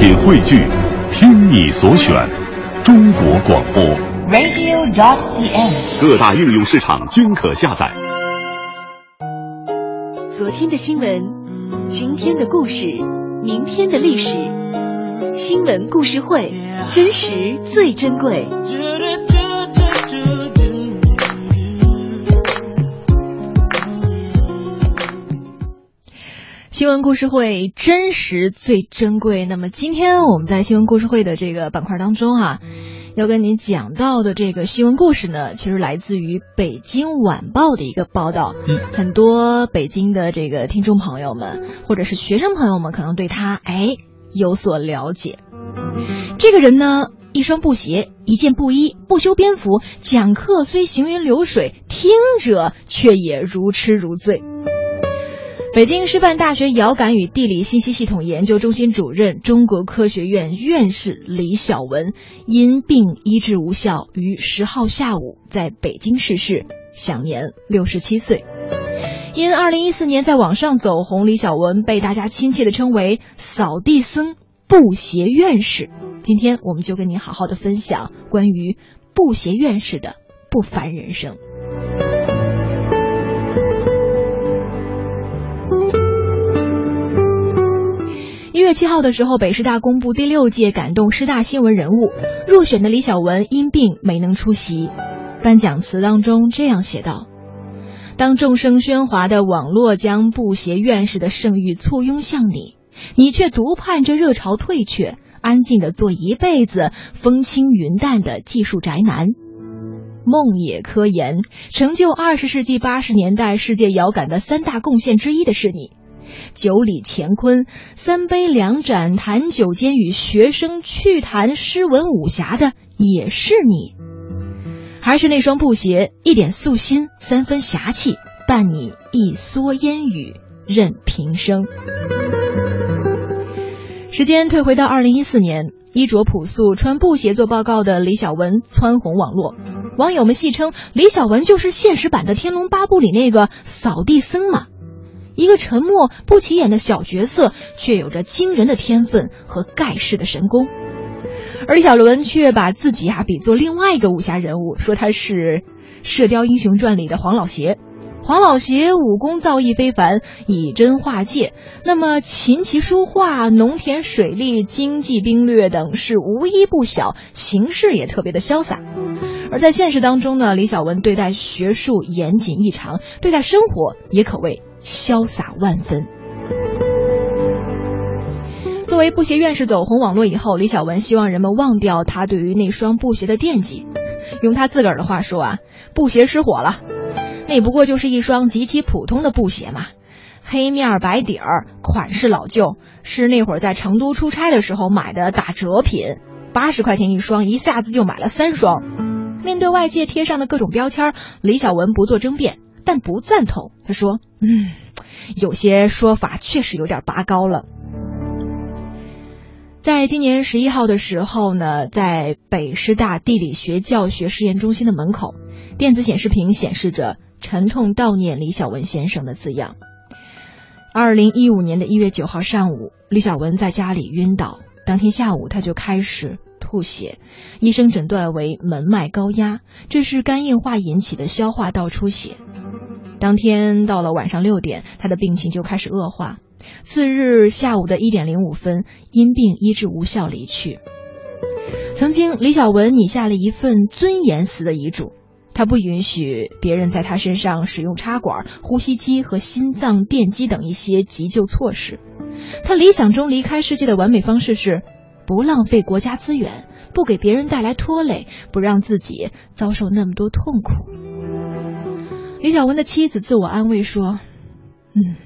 品汇聚，听你所选，中国广播。radio.dot.cn，。各大应用市场均可下载。昨天的新闻，今天的故事，明天的历史。新闻故事会，真实最珍贵。新闻故事会真实最珍贵。那么今天我们在新闻故事会的这个板块当中啊，要跟您讲到的这个新闻故事呢，其实来自于北京晚报的一个报道。嗯，很多北京的这个听众朋友们或者是学生朋友们，可能对他哎有所了解。这个人呢，一双布鞋，一件布衣，不修边幅，讲课虽行云流水，听者却也如痴如醉。北京师范大学遥感与地理信息系统研究中心主任、中国科学院院士李小文因病医治无效，于十号下午在北京逝世，享年六十七岁。因二零一四年在网上走红，李小文被大家亲切的称为“扫地僧”、“布鞋院士”。今天我们就跟您好好的分享关于布鞋院士的不凡人生。一月七号的时候，北师大公布第六届感动师大新闻人物入选的李小文因病没能出席。颁奖词当中这样写道：“当众声喧哗的网络将布鞋院士的盛誉簇拥向你，你却独盼这热潮退却，安静的做一辈子风轻云淡的技术宅男。”梦野科研成就二十世纪八十年代世界遥感的三大贡献之一的是你。九里乾坤，三杯两盏谈酒间，与学生趣谈诗文武侠的也是你，还是那双布鞋，一点素心，三分侠气，伴你一蓑烟雨任平生。时间退回到二零一四年，衣着朴素、穿布鞋做报告的李小文蹿红网络，网友们戏称李小文就是现实版的《天龙八部》里那个扫地僧嘛。一个沉默不起眼的小角色，却有着惊人的天分和盖世的神功。而李小文却把自己啊比作另外一个武侠人物，说他是《射雕英雄传》里的黄老邪。黄老邪武功造诣非凡，以真化界。那么琴棋书画、农田水利、经济兵略等是无一不晓，行事也特别的潇洒。而在现实当中呢，李小文对待学术严谨异常，对待生活也可谓潇洒万分。作为布鞋院士走红网络以后，李小文希望人们忘掉他对于那双布鞋的惦记。用他自个儿的话说啊，布鞋失火了，那不过就是一双极其普通的布鞋嘛，黑面白底儿，款式老旧，是那会儿在成都出差的时候买的打折品，八十块钱一双，一下子就买了三双。面对外界贴上的各种标签，李小文不做争辩，但不赞同。他说：“嗯，有些说法确实有点拔高了。”在今年十一号的时候呢，在北师大地理学教学实验中心的门口，电子显示屏显示着“沉痛悼念李小文先生”的字样。二零一五年的一月九号上午，李小文在家里晕倒，当天下午他就开始吐血，医生诊断为门脉高压，这是肝硬化引起的消化道出血。当天到了晚上六点，他的病情就开始恶化。次日下午的一点零五分，因病医治无效离去。曾经，李小文拟下了一份尊严死的遗嘱，他不允许别人在他身上使用插管、呼吸机和心脏电击等一些急救措施。他理想中离开世界的完美方式是不浪费国家资源，不给别人带来拖累，不让自己遭受那么多痛苦。李小文的妻子自我安慰说：“嗯。”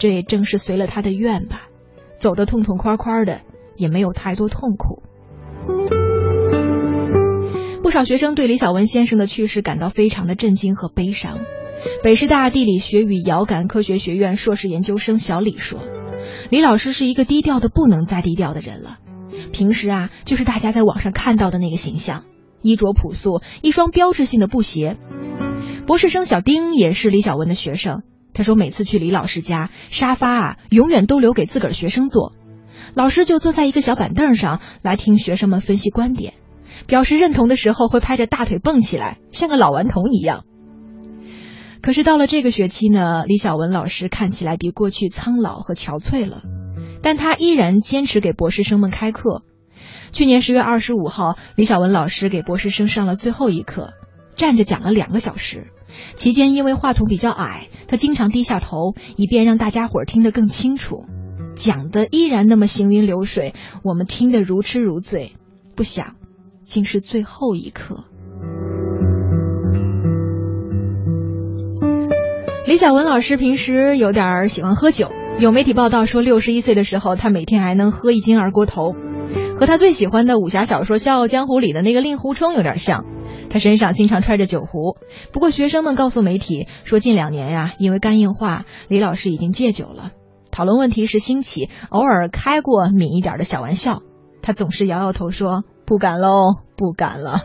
这也正是随了他的愿吧，走得痛痛快快的，也没有太多痛苦。不少学生对李小文先生的去世感到非常的震惊和悲伤。北师大地理学与遥感科学学院硕士研究生小李说：“李老师是一个低调的不能再低调的人了。平时啊，就是大家在网上看到的那个形象，衣着朴素，一双标志性的布鞋。博士生小丁也是李小文的学生。”他说：“每次去李老师家，沙发啊，永远都留给自个儿学生坐。老师就坐在一个小板凳上来听学生们分析观点，表示认同的时候会拍着大腿蹦起来，像个老顽童一样。可是到了这个学期呢，李小文老师看起来比过去苍老和憔悴了，但他依然坚持给博士生们开课。去年十月二十五号，李小文老师给博士生上了最后一课，站着讲了两个小时。期间因为话筒比较矮，他经常低下头，以便让大家伙儿听得更清楚。讲的依然那么行云流水，我们听得如痴如醉。不想，竟是最后一课。李小文老师平时有点喜欢喝酒，有媒体报道说，六十一岁的时候，他每天还能喝一斤二锅头，和他最喜欢的武侠小说《笑傲江湖》里的那个令狐冲有点像。他身上经常揣着酒壶。不过，学生们告诉媒体说，近两年呀，因为肝硬化，李老师已经戒酒了。讨论问题时兴起，偶尔开过抿一点的小玩笑，他总是摇摇头说：“不敢喽，不敢了。”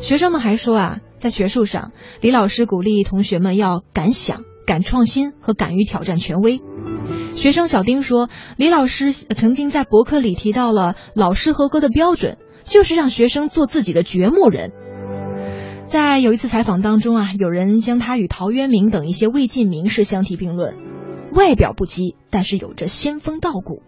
学生们还说啊。在学术上，李老师鼓励同学们要敢想、敢创新和敢于挑战权威。学生小丁说，李老师曾经在博客里提到了老师合格的标准，就是让学生做自己的掘墓人。在有一次采访当中啊，有人将他与陶渊明等一些魏晋名士相提并论，外表不羁，但是有着仙风道骨。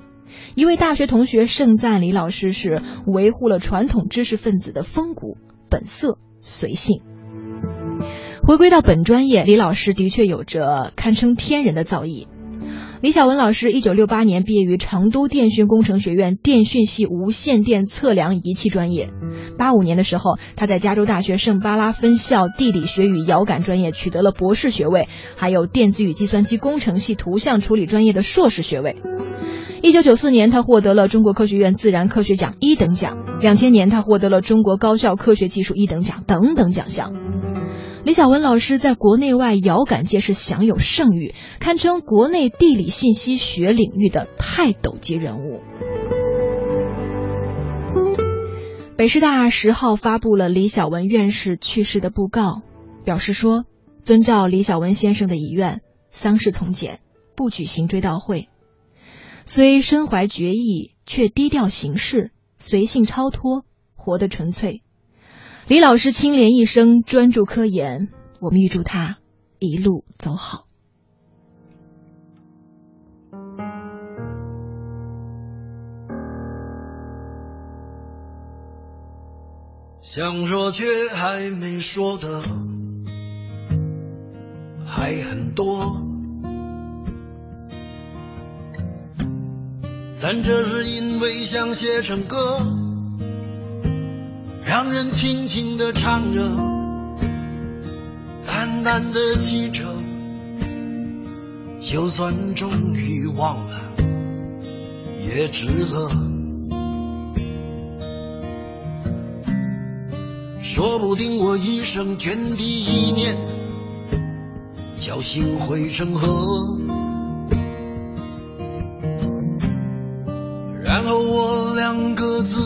一位大学同学盛赞李老师是维护了传统知识分子的风骨、本色、随性。回归到本专业，李老师的确有着堪称天人的造诣。李小文老师一九六八年毕业于成都电讯工程学院电讯系无线电测量仪器专业。八五年的时候，他在加州大学圣巴拉分校地理学与遥感专业取得了博士学位，还有电子与计算机工程系图像处理专业的硕士学位。一九九四年，他获得了中国科学院自然科学奖一等奖。两千年，他获得了中国高校科学技术一等奖等等奖项。李小文老师在国内外遥感界是享有盛誉，堪称国内地理信息学领域的泰斗级人物。北师大十号发布了李小文院士去世的布告，表示说，遵照李小文先生的遗愿，丧事从简，不举行追悼会。虽身怀绝艺，却低调行事，随性超脱，活得纯粹。李老师清廉一生，专注科研，我们预祝他一路走好。想说却还没说的还很多，咱这是因为想写成歌。让人轻轻地唱着，淡淡的记着，就算终于忘了，也值了。说不定我一生涓滴一念，侥幸汇成河，然后我俩各自。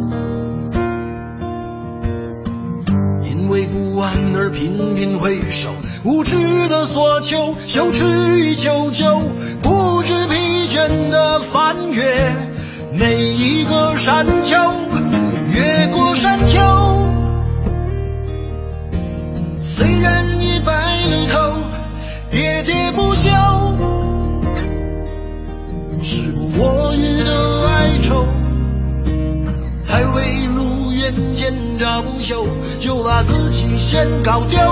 而频频回首，无知的索求，羞耻与求救，不知疲倦的翻越每一个山丘，越过山丘。自己先